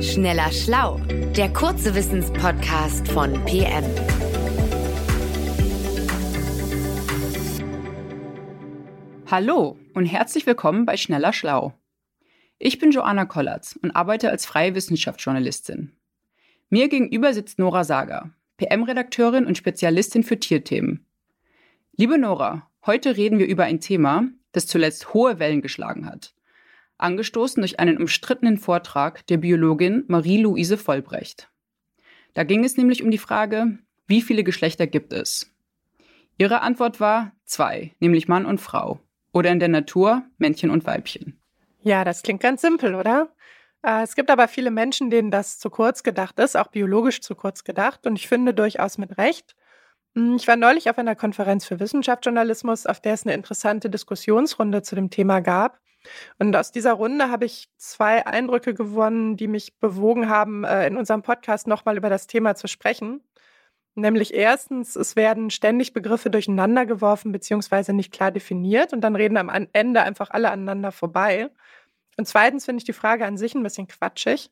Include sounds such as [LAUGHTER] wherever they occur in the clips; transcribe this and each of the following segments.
Schneller Schlau, der kurze Wissenspodcast von PM. Hallo und herzlich willkommen bei Schneller Schlau. Ich bin Joanna Kollatz und arbeite als freie Wissenschaftsjournalistin. Mir gegenüber sitzt Nora Sager, PM-Redakteurin und Spezialistin für Tierthemen. Liebe Nora, heute reden wir über ein Thema, das zuletzt hohe Wellen geschlagen hat. Angestoßen durch einen umstrittenen Vortrag der Biologin Marie-Louise Vollbrecht. Da ging es nämlich um die Frage, wie viele Geschlechter gibt es? Ihre Antwort war zwei, nämlich Mann und Frau oder in der Natur Männchen und Weibchen? Ja, das klingt ganz simpel, oder? Äh, es gibt aber viele Menschen, denen das zu kurz gedacht ist, auch biologisch zu kurz gedacht. Und ich finde durchaus mit Recht. Hm, ich war neulich auf einer Konferenz für Wissenschaftsjournalismus, auf der es eine interessante Diskussionsrunde zu dem Thema gab. Und aus dieser Runde habe ich zwei Eindrücke gewonnen, die mich bewogen haben, äh, in unserem Podcast nochmal über das Thema zu sprechen. Nämlich erstens, es werden ständig Begriffe durcheinander geworfen beziehungsweise nicht klar definiert und dann reden am Ende einfach alle aneinander vorbei. Und zweitens finde ich die Frage an sich ein bisschen quatschig,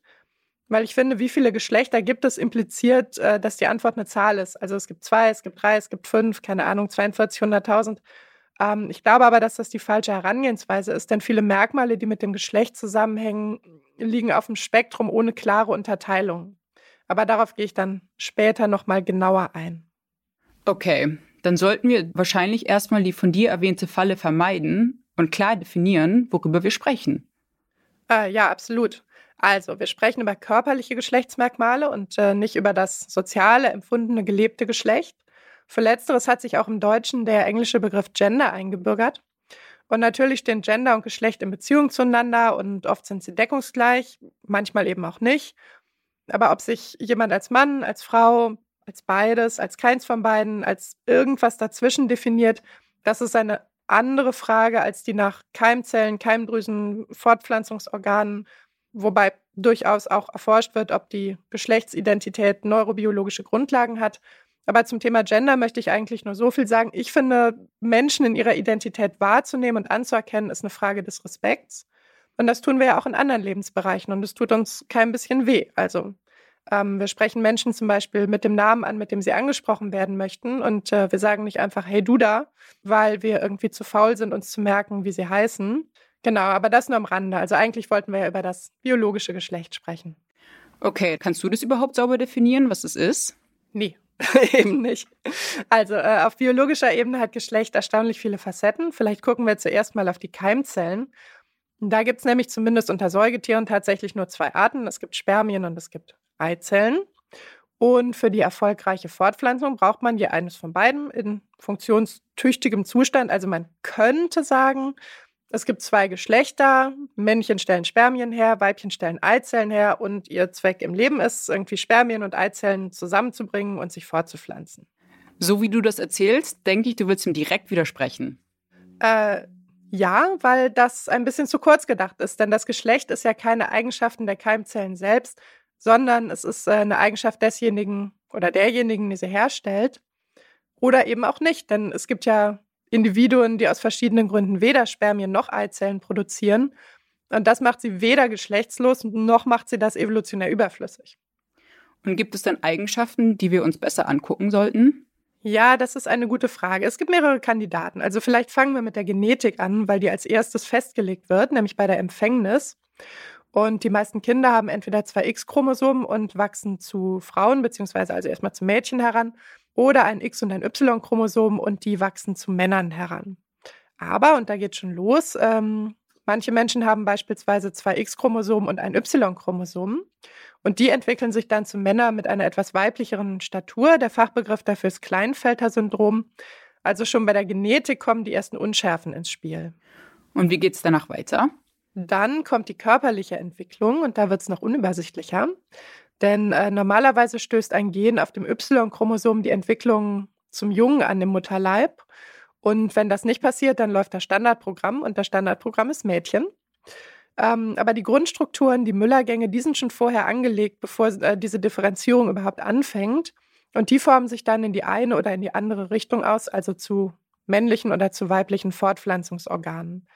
weil ich finde, wie viele Geschlechter gibt es, impliziert, äh, dass die Antwort eine Zahl ist. Also es gibt zwei, es gibt drei, es gibt fünf, keine Ahnung, 42, 100.000. Ähm, ich glaube aber, dass das die falsche Herangehensweise ist, denn viele Merkmale, die mit dem Geschlecht zusammenhängen, liegen auf dem Spektrum ohne klare Unterteilung. Aber darauf gehe ich dann später nochmal genauer ein. Okay, dann sollten wir wahrscheinlich erstmal die von dir erwähnte Falle vermeiden und klar definieren, worüber wir sprechen. Äh, ja, absolut. Also, wir sprechen über körperliche Geschlechtsmerkmale und äh, nicht über das soziale, empfundene, gelebte Geschlecht. Für letzteres hat sich auch im Deutschen der englische Begriff Gender eingebürgert. Und natürlich stehen Gender und Geschlecht in Beziehung zueinander und oft sind sie deckungsgleich, manchmal eben auch nicht. Aber ob sich jemand als Mann, als Frau, als beides, als keins von beiden, als irgendwas dazwischen definiert, das ist eine andere Frage als die nach Keimzellen, Keimdrüsen, Fortpflanzungsorganen, wobei durchaus auch erforscht wird, ob die Geschlechtsidentität neurobiologische Grundlagen hat. Aber zum Thema Gender möchte ich eigentlich nur so viel sagen. Ich finde, Menschen in ihrer Identität wahrzunehmen und anzuerkennen, ist eine Frage des Respekts. Und das tun wir ja auch in anderen Lebensbereichen und es tut uns kein bisschen weh. Also ähm, wir sprechen Menschen zum Beispiel mit dem Namen an, mit dem sie angesprochen werden möchten. Und äh, wir sagen nicht einfach, hey du da, weil wir irgendwie zu faul sind, uns zu merken, wie sie heißen. Genau, aber das nur am Rande. Also eigentlich wollten wir ja über das biologische Geschlecht sprechen. Okay, kannst du das überhaupt sauber definieren, was es ist? Nee. [LAUGHS] Eben nicht. Also äh, auf biologischer Ebene hat Geschlecht erstaunlich viele Facetten. Vielleicht gucken wir zuerst mal auf die Keimzellen. Da gibt es nämlich zumindest unter Säugetieren tatsächlich nur zwei Arten. Es gibt Spermien und es gibt Eizellen. Und für die erfolgreiche Fortpflanzung braucht man je eines von beiden in funktionstüchtigem Zustand. Also man könnte sagen, es gibt zwei Geschlechter. Männchen stellen Spermien her, Weibchen stellen Eizellen her und ihr Zweck im Leben ist, irgendwie Spermien und Eizellen zusammenzubringen und sich fortzupflanzen. So wie du das erzählst, denke ich, du willst ihm direkt widersprechen. Äh, ja, weil das ein bisschen zu kurz gedacht ist, denn das Geschlecht ist ja keine Eigenschaften der Keimzellen selbst, sondern es ist äh, eine Eigenschaft desjenigen oder derjenigen, die sie herstellt. Oder eben auch nicht, denn es gibt ja Individuen, die aus verschiedenen Gründen weder Spermien noch Eizellen produzieren. Und das macht sie weder geschlechtslos noch macht sie das evolutionär überflüssig. Und gibt es dann Eigenschaften, die wir uns besser angucken sollten? Ja, das ist eine gute Frage. Es gibt mehrere Kandidaten. Also vielleicht fangen wir mit der Genetik an, weil die als erstes festgelegt wird, nämlich bei der Empfängnis. Und die meisten Kinder haben entweder zwei X-Chromosomen und wachsen zu Frauen, beziehungsweise also erstmal zu Mädchen heran, oder ein X- und ein Y-Chromosom und die wachsen zu Männern heran. Aber, und da geht schon los, ähm, manche Menschen haben beispielsweise zwei X-Chromosomen und ein Y-Chromosom. Und die entwickeln sich dann zu Männern mit einer etwas weiblicheren Statur. Der Fachbegriff dafür ist Kleinfelter-Syndrom. Also schon bei der Genetik kommen die ersten Unschärfen ins Spiel. Und wie geht es danach weiter? Dann kommt die körperliche Entwicklung und da wird es noch unübersichtlicher. Denn äh, normalerweise stößt ein Gen auf dem Y-Chromosom die Entwicklung zum Jungen an dem Mutterleib. Und wenn das nicht passiert, dann läuft das Standardprogramm und das Standardprogramm ist Mädchen. Ähm, aber die Grundstrukturen, die Müllergänge, die sind schon vorher angelegt, bevor äh, diese Differenzierung überhaupt anfängt. Und die formen sich dann in die eine oder in die andere Richtung aus, also zu männlichen oder zu weiblichen Fortpflanzungsorganen.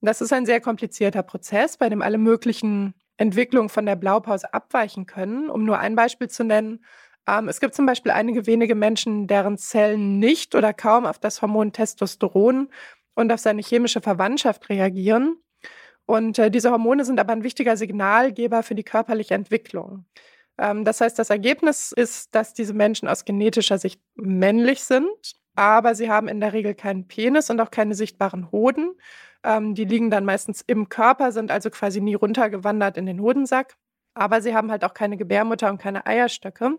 Das ist ein sehr komplizierter Prozess, bei dem alle möglichen Entwicklungen von der Blaupause abweichen können. Um nur ein Beispiel zu nennen, ähm, es gibt zum Beispiel einige wenige Menschen, deren Zellen nicht oder kaum auf das Hormon Testosteron und auf seine chemische Verwandtschaft reagieren. Und äh, diese Hormone sind aber ein wichtiger Signalgeber für die körperliche Entwicklung. Ähm, das heißt, das Ergebnis ist, dass diese Menschen aus genetischer Sicht männlich sind, aber sie haben in der Regel keinen Penis und auch keine sichtbaren Hoden. Ähm, die liegen dann meistens im Körper, sind also quasi nie runtergewandert in den Hodensack. Aber sie haben halt auch keine Gebärmutter und keine Eierstöcke.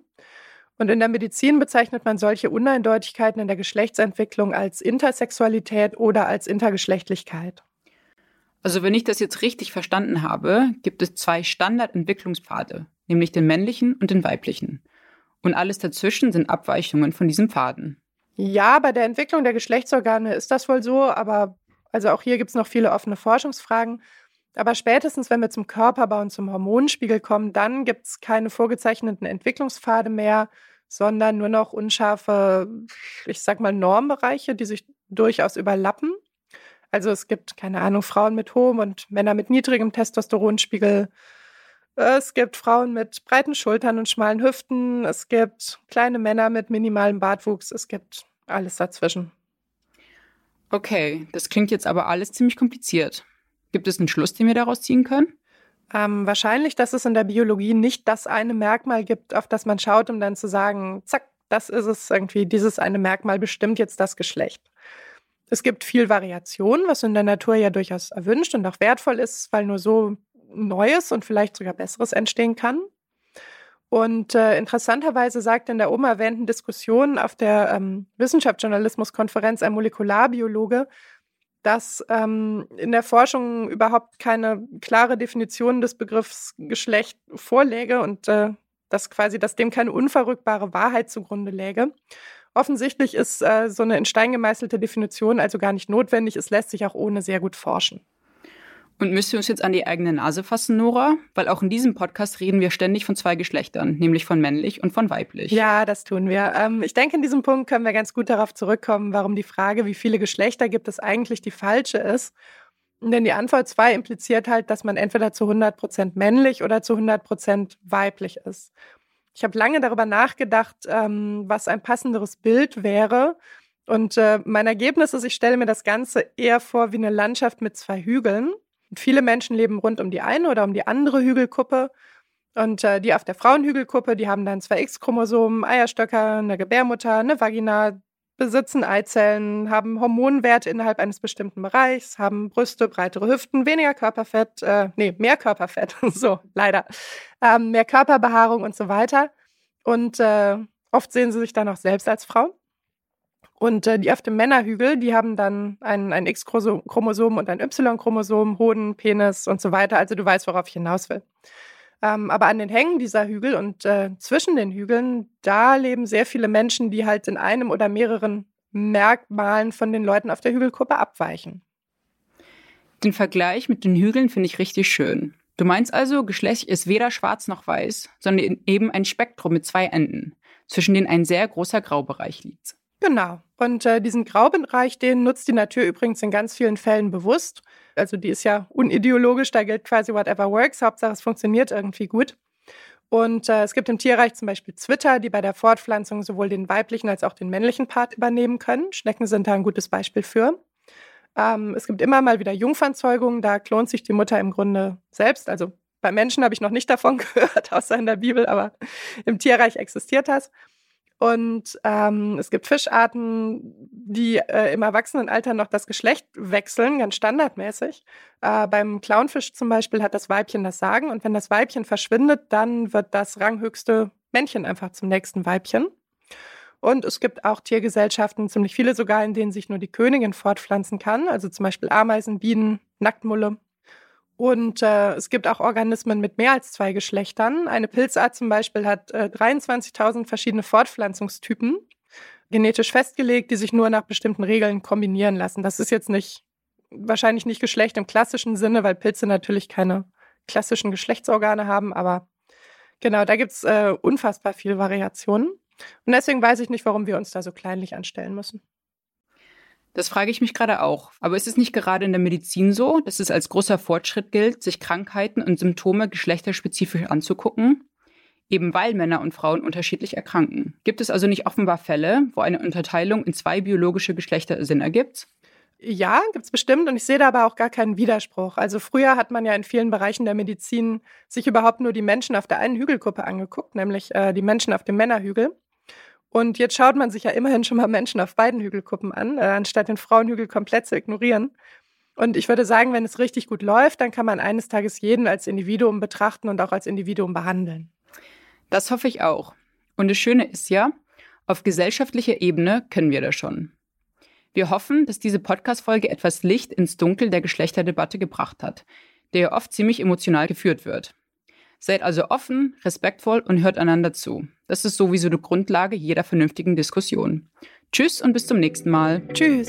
Und in der Medizin bezeichnet man solche Uneindeutigkeiten in der Geschlechtsentwicklung als Intersexualität oder als Intergeschlechtlichkeit. Also wenn ich das jetzt richtig verstanden habe, gibt es zwei Standardentwicklungspfade, nämlich den männlichen und den weiblichen. Und alles dazwischen sind Abweichungen von diesem Pfaden. Ja, bei der Entwicklung der Geschlechtsorgane ist das wohl so, aber also auch hier gibt es noch viele offene Forschungsfragen. Aber spätestens, wenn wir zum Körperbau und zum Hormonspiegel kommen, dann gibt es keine vorgezeichneten Entwicklungspfade mehr, sondern nur noch unscharfe, ich sag mal, Normbereiche, die sich durchaus überlappen. Also es gibt, keine Ahnung, Frauen mit hohem und Männer mit niedrigem Testosteronspiegel. Es gibt Frauen mit breiten Schultern und schmalen Hüften. Es gibt kleine Männer mit minimalem Bartwuchs. Es gibt alles dazwischen. Okay, das klingt jetzt aber alles ziemlich kompliziert. Gibt es einen Schluss, den wir daraus ziehen können? Ähm, wahrscheinlich, dass es in der Biologie nicht das eine Merkmal gibt, auf das man schaut, um dann zu sagen, zack, das ist es irgendwie, dieses eine Merkmal bestimmt jetzt das Geschlecht. Es gibt viel Variation, was in der Natur ja durchaus erwünscht und auch wertvoll ist, weil nur so Neues und vielleicht sogar Besseres entstehen kann. Und äh, interessanterweise sagt in der oben erwähnten Diskussion auf der ähm, Wissenschaftsjournalismuskonferenz ein Molekularbiologe, dass ähm, in der Forschung überhaupt keine klare Definition des Begriffs Geschlecht vorläge und äh, dass quasi, dass dem keine unverrückbare Wahrheit zugrunde läge. Offensichtlich ist äh, so eine in Stein gemeißelte Definition also gar nicht notwendig. Es lässt sich auch ohne sehr gut forschen. Und müssen wir uns jetzt an die eigene Nase fassen, Nora? Weil auch in diesem Podcast reden wir ständig von zwei Geschlechtern, nämlich von männlich und von weiblich. Ja, das tun wir. Ähm, ich denke, in diesem Punkt können wir ganz gut darauf zurückkommen, warum die Frage, wie viele Geschlechter gibt es eigentlich, die falsche ist. Denn die Antwort 2 impliziert halt, dass man entweder zu 100 Prozent männlich oder zu 100 Prozent weiblich ist. Ich habe lange darüber nachgedacht, ähm, was ein passenderes Bild wäre. Und äh, mein Ergebnis ist, ich stelle mir das Ganze eher vor wie eine Landschaft mit zwei Hügeln. Und viele Menschen leben rund um die eine oder um die andere Hügelkuppe. Und äh, die auf der Frauenhügelkuppe, die haben dann zwei X-Chromosomen, Eierstöcker, eine Gebärmutter, eine Vagina, besitzen Eizellen, haben Hormonwerte innerhalb eines bestimmten Bereichs, haben Brüste, breitere Hüften, weniger Körperfett, äh, nee, mehr Körperfett, [LAUGHS] so, leider, ähm, mehr Körperbehaarung und so weiter. Und äh, oft sehen sie sich dann auch selbst als Frau. Und äh, die auf dem Männerhügel, die haben dann ein, ein X-Chromosom und ein Y-Chromosom, Hoden, Penis und so weiter. Also du weißt, worauf ich hinaus will. Ähm, aber an den Hängen dieser Hügel und äh, zwischen den Hügeln, da leben sehr viele Menschen, die halt in einem oder mehreren Merkmalen von den Leuten auf der Hügelkuppe abweichen. Den Vergleich mit den Hügeln finde ich richtig schön. Du meinst also, Geschlecht ist weder schwarz noch weiß, sondern eben ein Spektrum mit zwei Enden, zwischen denen ein sehr großer Graubereich liegt. Genau. Und äh, diesen Graubereich, den nutzt die Natur übrigens in ganz vielen Fällen bewusst. Also die ist ja unideologisch, da gilt quasi whatever works. Hauptsache es funktioniert irgendwie gut. Und äh, es gibt im Tierreich zum Beispiel Zwitter, die bei der Fortpflanzung sowohl den weiblichen als auch den männlichen Part übernehmen können. Schnecken sind da ein gutes Beispiel für. Ähm, es gibt immer mal wieder Jungfernzeugungen, da klont sich die Mutter im Grunde selbst. Also bei Menschen habe ich noch nicht davon [LAUGHS] gehört, außer in der Bibel, aber im Tierreich existiert das. Und ähm, es gibt Fischarten, die äh, im Erwachsenenalter noch das Geschlecht wechseln, ganz standardmäßig. Äh, beim Clownfisch zum Beispiel hat das Weibchen das Sagen. Und wenn das Weibchen verschwindet, dann wird das ranghöchste Männchen einfach zum nächsten Weibchen. Und es gibt auch Tiergesellschaften, ziemlich viele sogar, in denen sich nur die Königin fortpflanzen kann. Also zum Beispiel Ameisen, Bienen, Nacktmulle. Und äh, es gibt auch Organismen mit mehr als zwei Geschlechtern. Eine Pilzart zum Beispiel hat äh, 23.000 verschiedene Fortpflanzungstypen genetisch festgelegt, die sich nur nach bestimmten Regeln kombinieren lassen. Das ist jetzt nicht wahrscheinlich nicht Geschlecht im klassischen Sinne, weil Pilze natürlich keine klassischen Geschlechtsorgane haben, aber genau, da gibt's äh, unfassbar viel Variationen. Und deswegen weiß ich nicht, warum wir uns da so kleinlich anstellen müssen. Das frage ich mich gerade auch. Aber ist es nicht gerade in der Medizin so, dass es als großer Fortschritt gilt, sich Krankheiten und Symptome geschlechterspezifisch anzugucken? Eben weil Männer und Frauen unterschiedlich erkranken. Gibt es also nicht offenbar Fälle, wo eine Unterteilung in zwei biologische Geschlechter Sinn ergibt? Ja, gibt es bestimmt und ich sehe da aber auch gar keinen Widerspruch. Also früher hat man ja in vielen Bereichen der Medizin sich überhaupt nur die Menschen auf der einen Hügelkuppe angeguckt, nämlich äh, die Menschen auf dem Männerhügel. Und jetzt schaut man sich ja immerhin schon mal Menschen auf beiden Hügelkuppen an, äh, anstatt den Frauenhügel komplett zu ignorieren. Und ich würde sagen, wenn es richtig gut läuft, dann kann man eines Tages jeden als Individuum betrachten und auch als Individuum behandeln. Das hoffe ich auch. Und das Schöne ist ja, auf gesellschaftlicher Ebene können wir das schon. Wir hoffen, dass diese Podcast-Folge etwas Licht ins Dunkel der Geschlechterdebatte gebracht hat, der ja oft ziemlich emotional geführt wird. Seid also offen, respektvoll und hört einander zu. Das ist sowieso die Grundlage jeder vernünftigen Diskussion. Tschüss und bis zum nächsten Mal. Tschüss.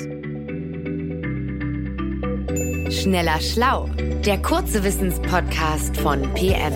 Schneller Schlau, der kurze Wissenspodcast von PM.